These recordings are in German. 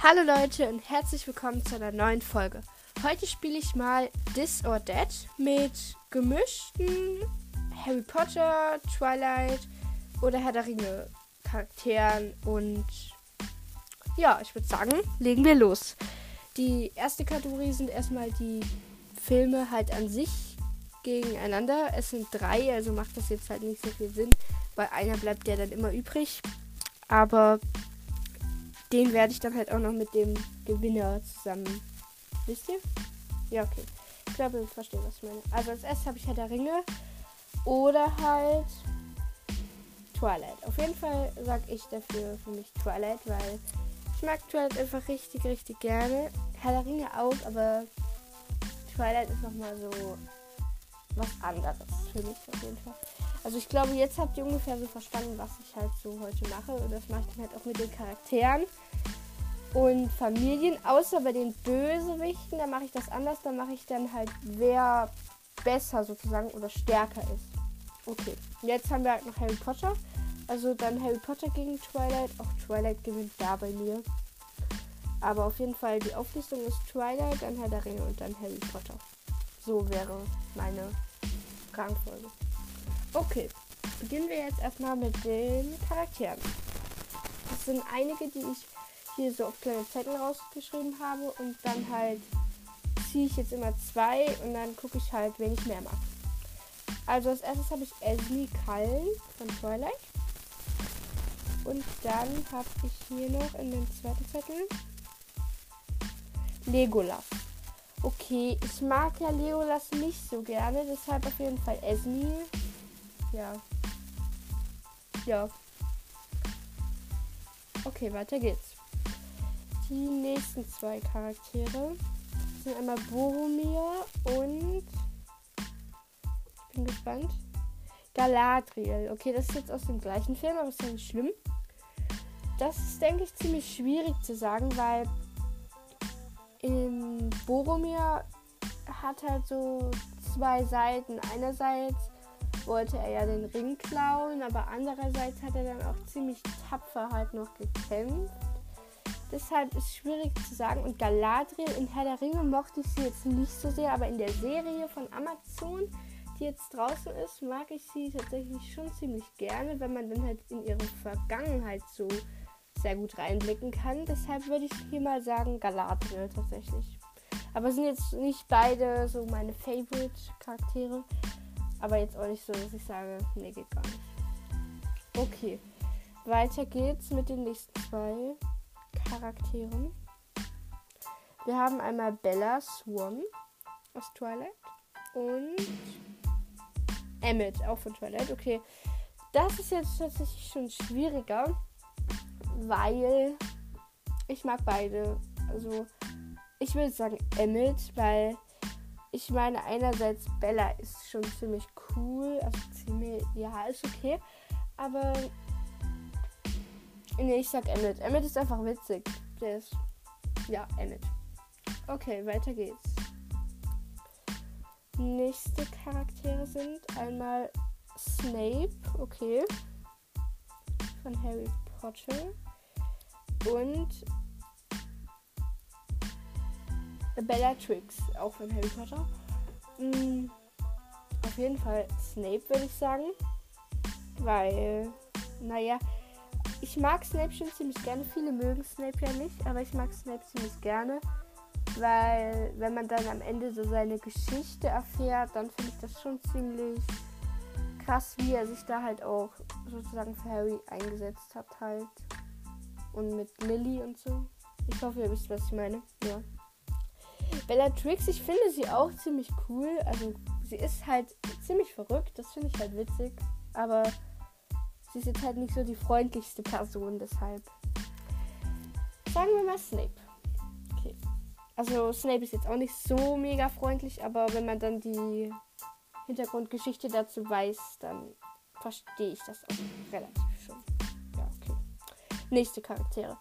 Hallo Leute und herzlich willkommen zu einer neuen Folge. Heute spiele ich mal This or That mit gemischten Harry Potter, Twilight oder Herr der Ringe Charakteren und ja, ich würde sagen, legen wir los. Die erste Kategorie sind erstmal die Filme halt an sich gegeneinander. Es sind drei, also macht das jetzt halt nicht so viel Sinn, weil einer bleibt ja dann immer übrig. Aber den werde ich dann halt auch noch mit dem Gewinner zusammen. Wisst ihr? Ja, okay. Ich glaube, ich verstehe, was ich meine. Also als erstes habe ich Herr der Ringe oder halt Twilight. Auf jeden Fall sage ich dafür für mich Twilight, weil ich mag Twilight einfach richtig, richtig gerne. Herr der Ringe auch, aber Twilight ist nochmal so was anderes für mich auf jeden Fall. Also ich glaube, jetzt habt ihr ungefähr so verstanden, was ich halt so heute mache. Und das mache ich dann halt auch mit den Charakteren und Familien. Außer bei den Bösewichten, da mache ich das anders. Da mache ich dann halt, wer besser sozusagen oder stärker ist. Okay, jetzt haben wir halt noch Harry Potter. Also dann Harry Potter gegen Twilight. Auch Twilight gewinnt da bei mir. Aber auf jeden Fall die Auflistung ist Twilight, dann Herr der Ringe und dann Harry Potter. So wäre meine Rangfolge. Okay, beginnen wir jetzt erstmal mit den Charakteren. Das sind einige, die ich hier so auf kleine Zettel rausgeschrieben habe und dann halt ziehe ich jetzt immer zwei und dann gucke ich halt, wen ich mehr mag. Also als erstes habe ich Esme Kallen von Twilight. Und dann habe ich hier noch in den zweiten Zettel Legolas. Okay, ich mag ja Legolas nicht so gerne, deshalb auf jeden Fall Esme. Ja. Ja. Okay, weiter geht's. Die nächsten zwei Charaktere sind einmal Boromir und ich bin gespannt. Galadriel. Okay, das ist jetzt aus dem gleichen Film, aber ist ja nicht schlimm. Das ist, denke ich, ziemlich schwierig zu sagen, weil in Boromir hat halt so zwei Seiten. Einerseits wollte er ja den Ring klauen, aber andererseits hat er dann auch ziemlich tapfer halt noch gekämpft. Deshalb ist es schwierig zu sagen. Und Galadriel in Herr der Ringe mochte ich sie jetzt nicht so sehr, aber in der Serie von Amazon, die jetzt draußen ist, mag ich sie tatsächlich schon ziemlich gerne, wenn man dann halt in ihre Vergangenheit so sehr gut reinblicken kann. Deshalb würde ich hier mal sagen Galadriel tatsächlich. Aber sind jetzt nicht beide so meine Favorite-Charaktere. Aber jetzt auch nicht so, dass ich sage, nee, geht gar nicht. Okay. Weiter geht's mit den nächsten zwei Charakteren. Wir haben einmal Bella Swan aus Twilight und Emmett, auch von Twilight. Okay. Das ist jetzt tatsächlich schon schwieriger, weil ich mag beide. Also, ich würde sagen Emmett, weil ich meine, einerseits Bella ist schon ziemlich cool, also ziemlich, ja, ist okay, aber nee, ich sag Emmett. Emmett ist einfach witzig. Der ist, ja, Emmett. Okay, weiter geht's. Nächste Charaktere sind einmal Snape, okay, von Harry Potter und Bellatrix, auch von Harry Potter. Mhm. Auf jeden Fall Snape, würde ich sagen. Weil, naja, ich mag Snape schon ziemlich gerne. Viele mögen Snape ja nicht, aber ich mag Snape ziemlich gerne. Weil, wenn man dann am Ende so seine Geschichte erfährt, dann finde ich das schon ziemlich krass, wie er sich da halt auch sozusagen für Harry eingesetzt hat, halt. Und mit Lily und so. Ich hoffe, ihr wisst, was ich meine. Ja. Bellatrix, ich finde sie auch ziemlich cool. Also sie ist halt ziemlich verrückt, das finde ich halt witzig. Aber sie ist jetzt halt nicht so die freundlichste Person, deshalb. Sagen wir mal Snape. Okay. Also Snape ist jetzt auch nicht so mega freundlich, aber wenn man dann die Hintergrundgeschichte dazu weiß, dann verstehe ich das auch relativ schon. Ja, okay. Nächste Charaktere.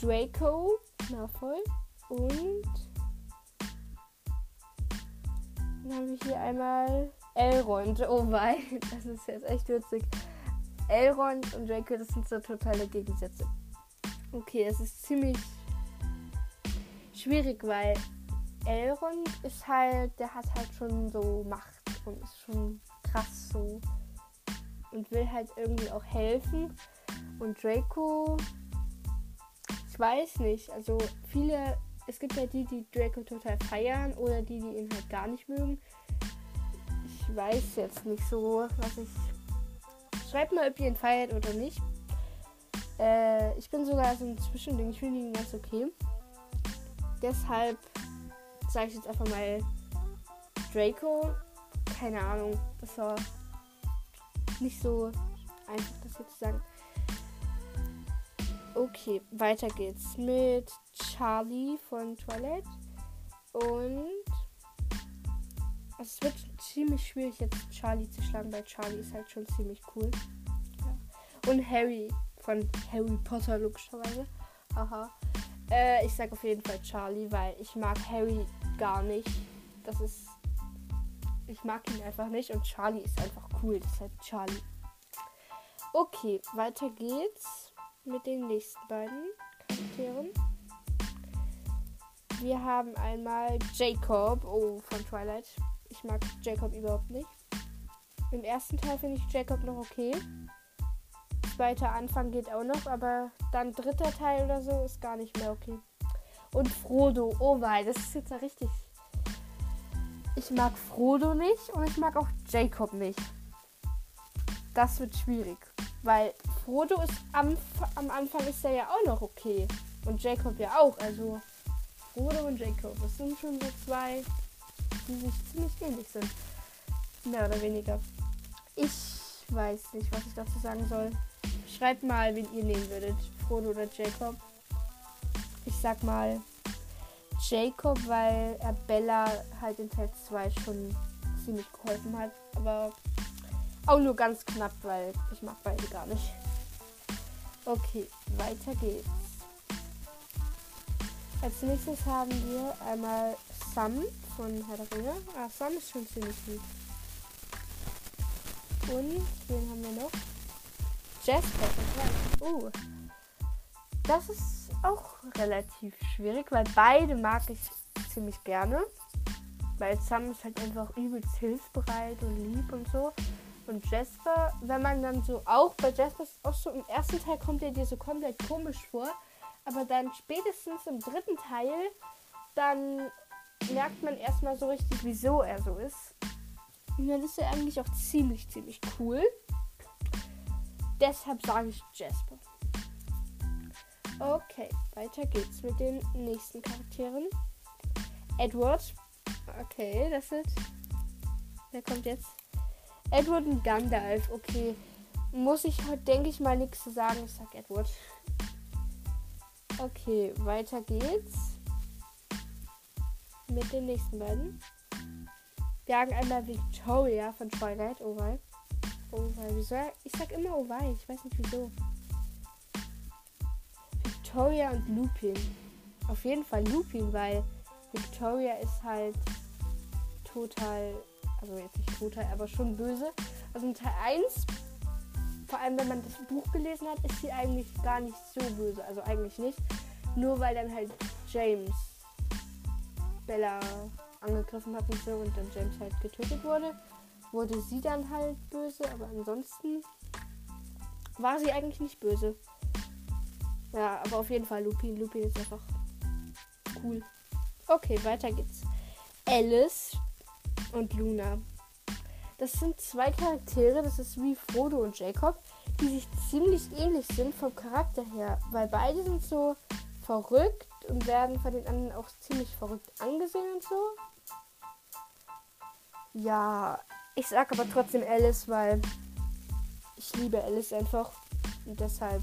Draco Malfoy und dann haben wir hier einmal Elrond. Oh wei, das ist jetzt echt witzig. Elrond und Draco, das sind so totale Gegensätze. Okay, das ist ziemlich schwierig, weil Elrond ist halt, der hat halt schon so Macht und ist schon krass so und will halt irgendwie auch helfen. Und Draco, ich weiß nicht, also viele, es gibt ja die, die Draco total feiern oder die, die ihn halt gar nicht mögen. Ich weiß jetzt nicht so, was ich. Schreibt mal, ob ihr ihn feiert oder nicht. Äh, ich bin sogar so ein Zwischending, ich finde ihn ganz okay. Deshalb sage ich jetzt einfach mal Draco. Keine Ahnung, das war nicht so einfach, das jetzt zu sagen. Okay, weiter geht's mit Charlie von Twilight. Und es wird ziemlich schwierig, jetzt Charlie zu schlagen, weil Charlie ist halt schon ziemlich cool. Ja. Und Harry von Harry Potter, logischerweise. Aha. Äh, ich sag auf jeden Fall Charlie, weil ich mag Harry gar nicht. Das ist ich mag ihn einfach nicht und Charlie ist einfach cool. Deshalb Charlie. Okay, weiter geht's mit den nächsten beiden Charakteren. Wir haben einmal Jacob, oh, von Twilight. Ich mag Jacob überhaupt nicht. Im ersten Teil finde ich Jacob noch okay. Zweiter Anfang geht auch noch, aber dann dritter Teil oder so ist gar nicht mehr okay. Und Frodo, oh weil, das ist jetzt ja richtig ich mag Frodo nicht und ich mag auch Jacob nicht. Das wird schwierig. Weil Frodo ist am, am Anfang ist er ja auch noch okay. Und Jacob ja auch. Also Frodo und Jacob. Das sind schon so zwei, die sich ziemlich ähnlich sind. Mehr oder weniger. Ich weiß nicht, was ich dazu sagen soll. Schreibt mal, wen ihr nehmen würdet. Frodo oder Jacob. Ich sag mal Jacob, weil er Bella halt in Teil 2 schon ziemlich geholfen hat. Aber auch nur ganz knapp, weil ich mag beide gar nicht. Okay, weiter geht's. Als nächstes haben wir einmal Sam von Herr der Ringe. Ah, Sam ist schon ziemlich gut. Und wen haben wir noch? Jasper. Oh. Das ist auch relativ schwierig, weil beide mag ich ziemlich gerne. Weil Sam ist halt einfach übelst hilfsbereit und lieb und so. Und Jasper, wenn man dann so auch bei Jasper ist auch so im ersten Teil kommt er dir so komplett komisch vor, aber dann spätestens im dritten Teil, dann merkt man erstmal so richtig, wieso er so ist. Und dann ist er eigentlich auch ziemlich, ziemlich cool. Deshalb sage ich Jasper. Okay, weiter geht's mit den nächsten Charakteren. Edward. Okay, das ist. Wer kommt jetzt? Edward und Gandalf. Okay. Muss ich heute, denke ich mal, nichts zu sagen. Ich sag Edward. Okay, weiter geht's. Mit den nächsten beiden. Wir haben einmal Victoria von Twilight. Oh, weil. Oh, weil. Wieso? Ich sag immer Oh, weil. Ich weiß nicht wieso. Victoria und Lupin. Auf jeden Fall Lupin, weil Victoria ist halt total, also jetzt nicht total, aber schon böse. Also in Teil 1, vor allem wenn man das Buch gelesen hat, ist sie eigentlich gar nicht so böse. Also eigentlich nicht. Nur weil dann halt James Bella angegriffen hat und so und dann James halt getötet wurde, wurde sie dann halt böse. Aber ansonsten war sie eigentlich nicht böse. Ja, aber auf jeden Fall Lupin. Lupin ist einfach cool. Okay, weiter geht's. Alice und Luna. Das sind zwei Charaktere, das ist wie Frodo und Jacob, die sich ziemlich ähnlich sind vom Charakter her, weil beide sind so verrückt und werden von den anderen auch ziemlich verrückt angesehen und so. Ja, ich sag aber trotzdem Alice, weil ich liebe Alice einfach und deshalb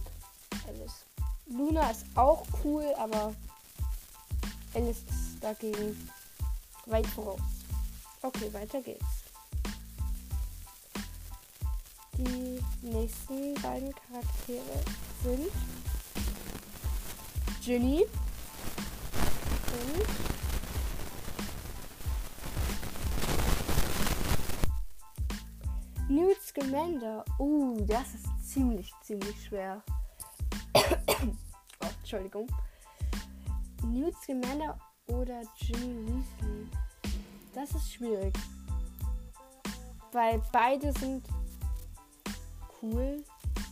Alice. Luna ist auch cool, aber Alice ist dagegen weit voraus. Okay, weiter geht's. Die nächsten beiden Charaktere sind Ginny und Newt Scamander. Uh, das ist ziemlich, ziemlich schwer. oh, Entschuldigung. Newt Scamander oder Ginny Weasley? Das ist schwierig. Weil beide sind cool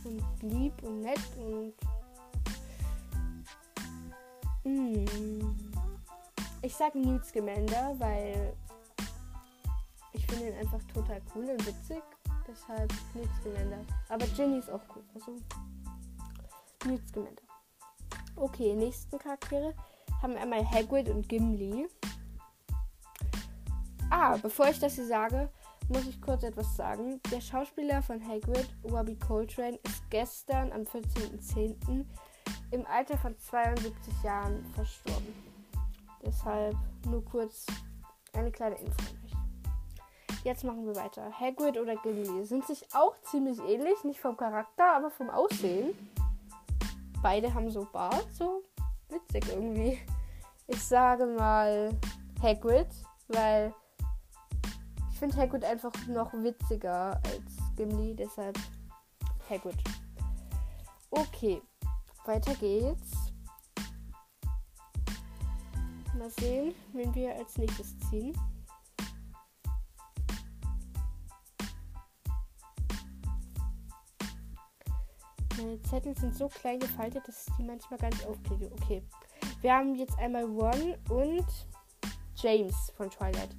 und lieb und nett und. Mm. Ich sag Newt Scamander, weil ich finde ihn einfach total cool und witzig. Deshalb Newt Scamander. Aber Ginny ist auch cool. Also Newt Scamander. Okay, nächsten Charaktere haben einmal Hagrid und Gimli. Ah, bevor ich das hier sage, muss ich kurz etwas sagen. Der Schauspieler von Hagrid, Robbie Coltrane, ist gestern am 14.10. im Alter von 72 Jahren verstorben. Deshalb nur kurz eine kleine Info an euch. Jetzt machen wir weiter. Hagrid oder Gimli sind sich auch ziemlich ähnlich, nicht vom Charakter, aber vom Aussehen. Beide haben so Bart, so witzig irgendwie. Ich sage mal Hagrid, weil finde Hagrid einfach noch witziger als Gimli, deshalb Hagrid. Okay, weiter geht's. Mal sehen, wen wir als nächstes ziehen. Meine Zettel sind so klein gefaltet, dass ich die manchmal gar nicht aufkriege. Okay. Wir haben jetzt einmal Ron und James von Twilight.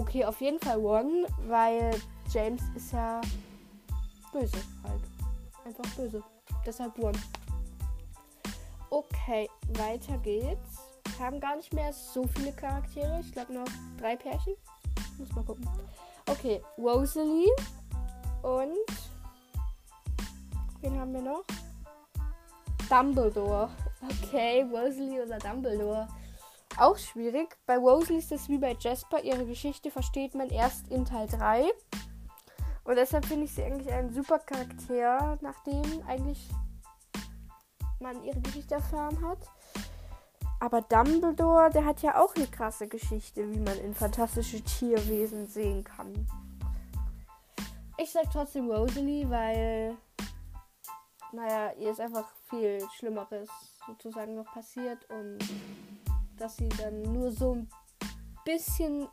Okay, auf jeden Fall Ron, weil James ist ja böse halt. Einfach böse. Deshalb Ron. Okay, weiter geht's. Wir haben gar nicht mehr so viele Charaktere. Ich glaube noch drei Pärchen. Muss mal gucken. Okay, Rosalie und wen haben wir noch? Dumbledore. Okay, Rosalie oder Dumbledore. Auch schwierig. Bei Rosalie ist es wie bei Jasper. Ihre Geschichte versteht man erst in Teil 3. Und deshalb finde ich sie eigentlich ein super Charakter, nachdem eigentlich man ihre Geschichte erfahren hat. Aber Dumbledore, der hat ja auch eine krasse Geschichte, wie man in fantastische Tierwesen sehen kann. Ich sag trotzdem Rosalie, weil, naja, ihr ist einfach viel Schlimmeres sozusagen noch passiert und dass sie dann nur so ein bisschen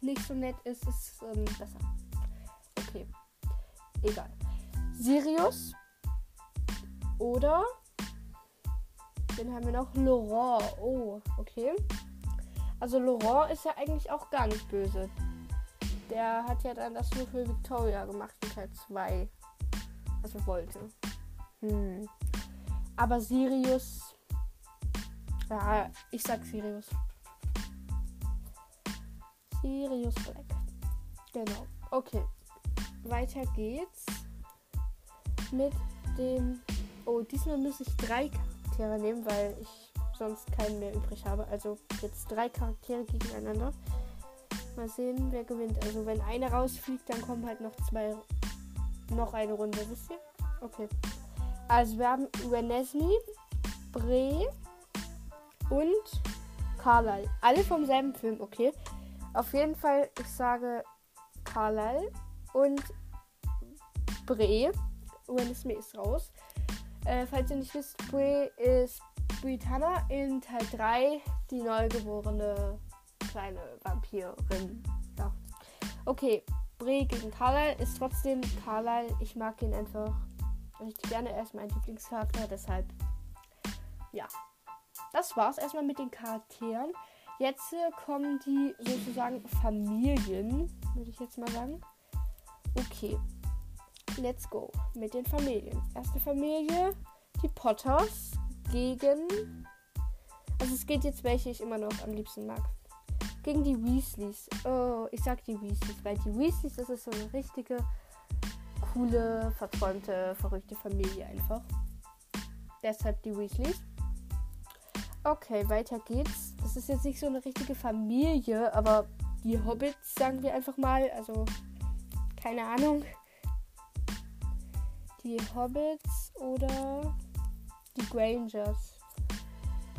nicht so nett ist, ist ähm, besser. Okay. Egal. Sirius oder den haben wir noch Laurent. Oh, okay. Also Laurent ist ja eigentlich auch gar nicht böse. Der hat ja dann das nur für Victoria gemacht in Teil 2. Was er wollte. Hm. Aber Sirius. Ja, ich sag Sirius. Sirius Black. Genau. Okay. Weiter geht's mit dem. Oh, diesmal muss ich drei Charaktere nehmen, weil ich sonst keinen mehr übrig habe. Also jetzt drei Charaktere gegeneinander. Mal sehen, wer gewinnt. Also wenn einer rausfliegt, dann kommen halt noch zwei, noch eine Runde, wisst ihr? Okay. Also wir haben Renesme, Bre und Carlyle. Alle vom selben Film, okay. Auf jeden Fall, ich sage Carlyle und Bre. Renesme ist raus. Äh, falls ihr nicht wisst, Brie ist Britannia in Teil 3 die neugeborene kleine Vampirin. Ja. Okay, Brie gegen Carlyle ist trotzdem Carlyle. Ich mag ihn einfach richtig gerne. Er ist mein Lieblingscharakter, deshalb ja. Das war's erstmal mit den Charakteren. Jetzt äh, kommen die sozusagen Familien, würde ich jetzt mal sagen. Okay, let's go mit den Familien. Erste Familie, die Potters gegen. Also es geht jetzt, welche ich immer noch am liebsten mag. Gegen die Weasleys. Oh, ich sag die Weasleys, weil die Weasleys, das ist so eine richtige, coole, verträumte, verrückte Familie einfach. Deshalb die Weasleys. Okay, weiter geht's. Das ist jetzt nicht so eine richtige Familie, aber die Hobbits, sagen wir einfach mal. Also, keine Ahnung die Hobbits oder die Grangers.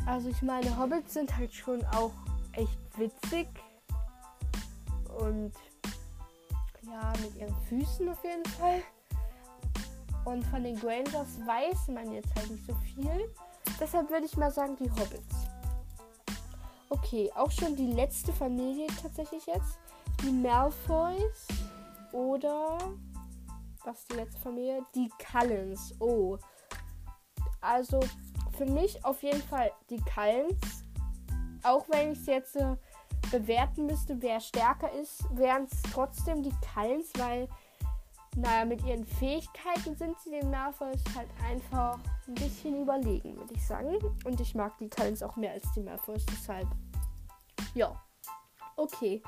Also ich meine, Hobbits sind halt schon auch echt witzig und ja, mit ihren Füßen auf jeden Fall. Und von den Grangers weiß man jetzt halt nicht so viel. Deshalb würde ich mal sagen, die Hobbits. Okay, auch schon die letzte Familie tatsächlich jetzt. Die Malfoys oder was ist die letzte Familie? Die Cullens. Oh. Also für mich auf jeden Fall die Cullens. Auch wenn ich es jetzt äh, bewerten müsste, wer stärker ist, wären es trotzdem die Cullens, weil naja, mit ihren Fähigkeiten sind sie den Malfoys halt einfach ein bisschen überlegen, würde ich sagen. Und ich mag die Cullens auch mehr als die Malfoys, deshalb. Ja. Okay.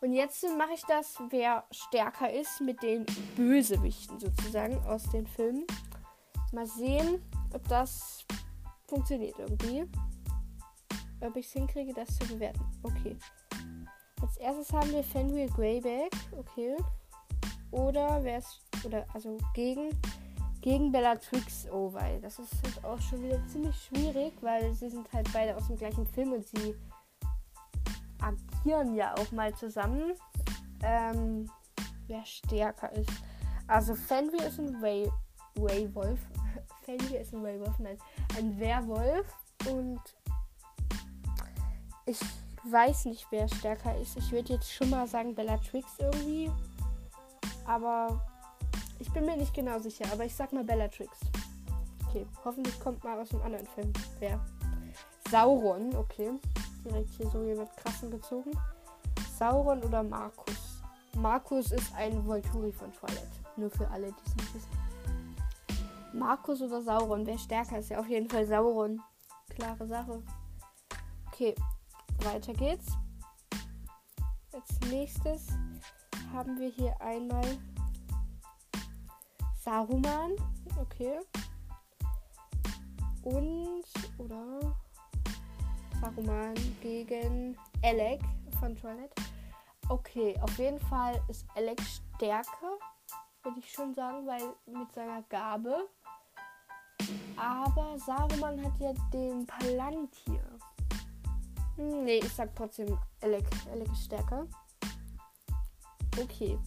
Und jetzt mache ich das, wer stärker ist mit den Bösewichten sozusagen aus den Filmen. Mal sehen, ob das funktioniert irgendwie. Ob ich es hinkriege, das zu bewerten. Okay. Als erstes haben wir Fenrir Greyback. Okay. Oder wer ist. Oder also gegen. Gegen Bellatrix Oh, weil Das ist halt auch schon wieder ziemlich schwierig, weil sie sind halt beide aus dem gleichen Film und sie agieren ja auch mal zusammen. Ähm, wer stärker ist. Also Fenrir ist ein Way Waywolf. Fenrir ist ein Waywolf, nein. Ein Werwolf. Und ich weiß nicht, wer stärker ist. Ich würde jetzt schon mal sagen Bellatrix irgendwie. Aber ich bin mir nicht genau sicher. Aber ich sag mal Bellatrix. Okay, hoffentlich kommt mal aus einem anderen Film. Wer? Sauron, okay. Direkt hier so jemand krassen gezogen. Sauron oder Markus? Markus ist ein Volturi von Twilight. Nur für alle, die es nicht wissen. Markus oder Sauron? Wer stärker ist? Ja, auf jeden Fall Sauron. Klare Sache. Okay, weiter geht's. Als nächstes haben wir hier einmal Saruman. Okay. Und, oder Saruman gegen Alec von Twilight. Okay, auf jeden Fall ist Alec stärker, würde ich schon sagen, weil mit seiner Gabe. Aber Saruman hat ja den Palantir. Hm, nee, ich sag trotzdem Alec. Alec ist stärker. Okay.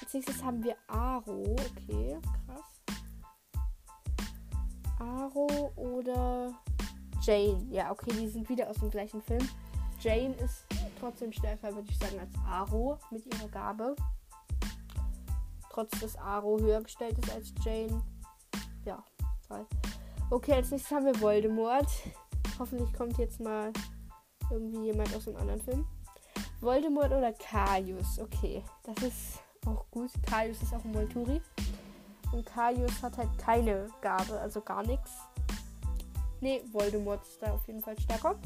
Als nächstes haben wir Aro. Okay, krass. Aro oder Jane. Ja, okay, die sind wieder aus dem gleichen Film. Jane ist trotzdem stärker, würde ich sagen, als Aro mit ihrer Gabe. Trotz dass Aro höher gestellt ist als Jane. Ja, toll. Okay, als nächstes haben wir Voldemort. Hoffentlich kommt jetzt mal irgendwie jemand aus einem anderen Film. Voldemort oder Kaius. Okay, das ist auch gut. Kaius ist auch ein Volturi. Und Kaius hat halt keine Gabe, also gar nichts. Ne, Voldemort ist da auf jeden Fall stärker.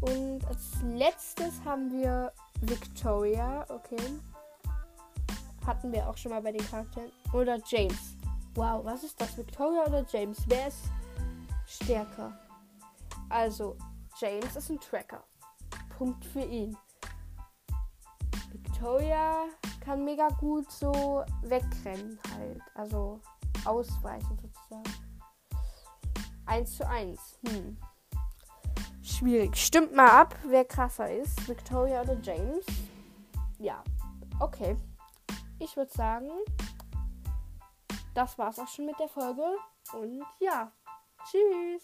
Und als letztes haben wir Victoria. Okay. Hatten wir auch schon mal bei den Charakteren. Oder James. Wow, was ist das? Victoria oder James? Wer ist stärker? Also, James ist ein Tracker. Punkt für ihn. Victoria kann mega gut so wegrennen halt. Also ausweichen sozusagen. 1 zu 1. Hm. Schwierig. Stimmt mal ab, wer krasser ist. Victoria oder James. Ja. Okay. Ich würde sagen, das war's auch schon mit der Folge. Und ja. Tschüss.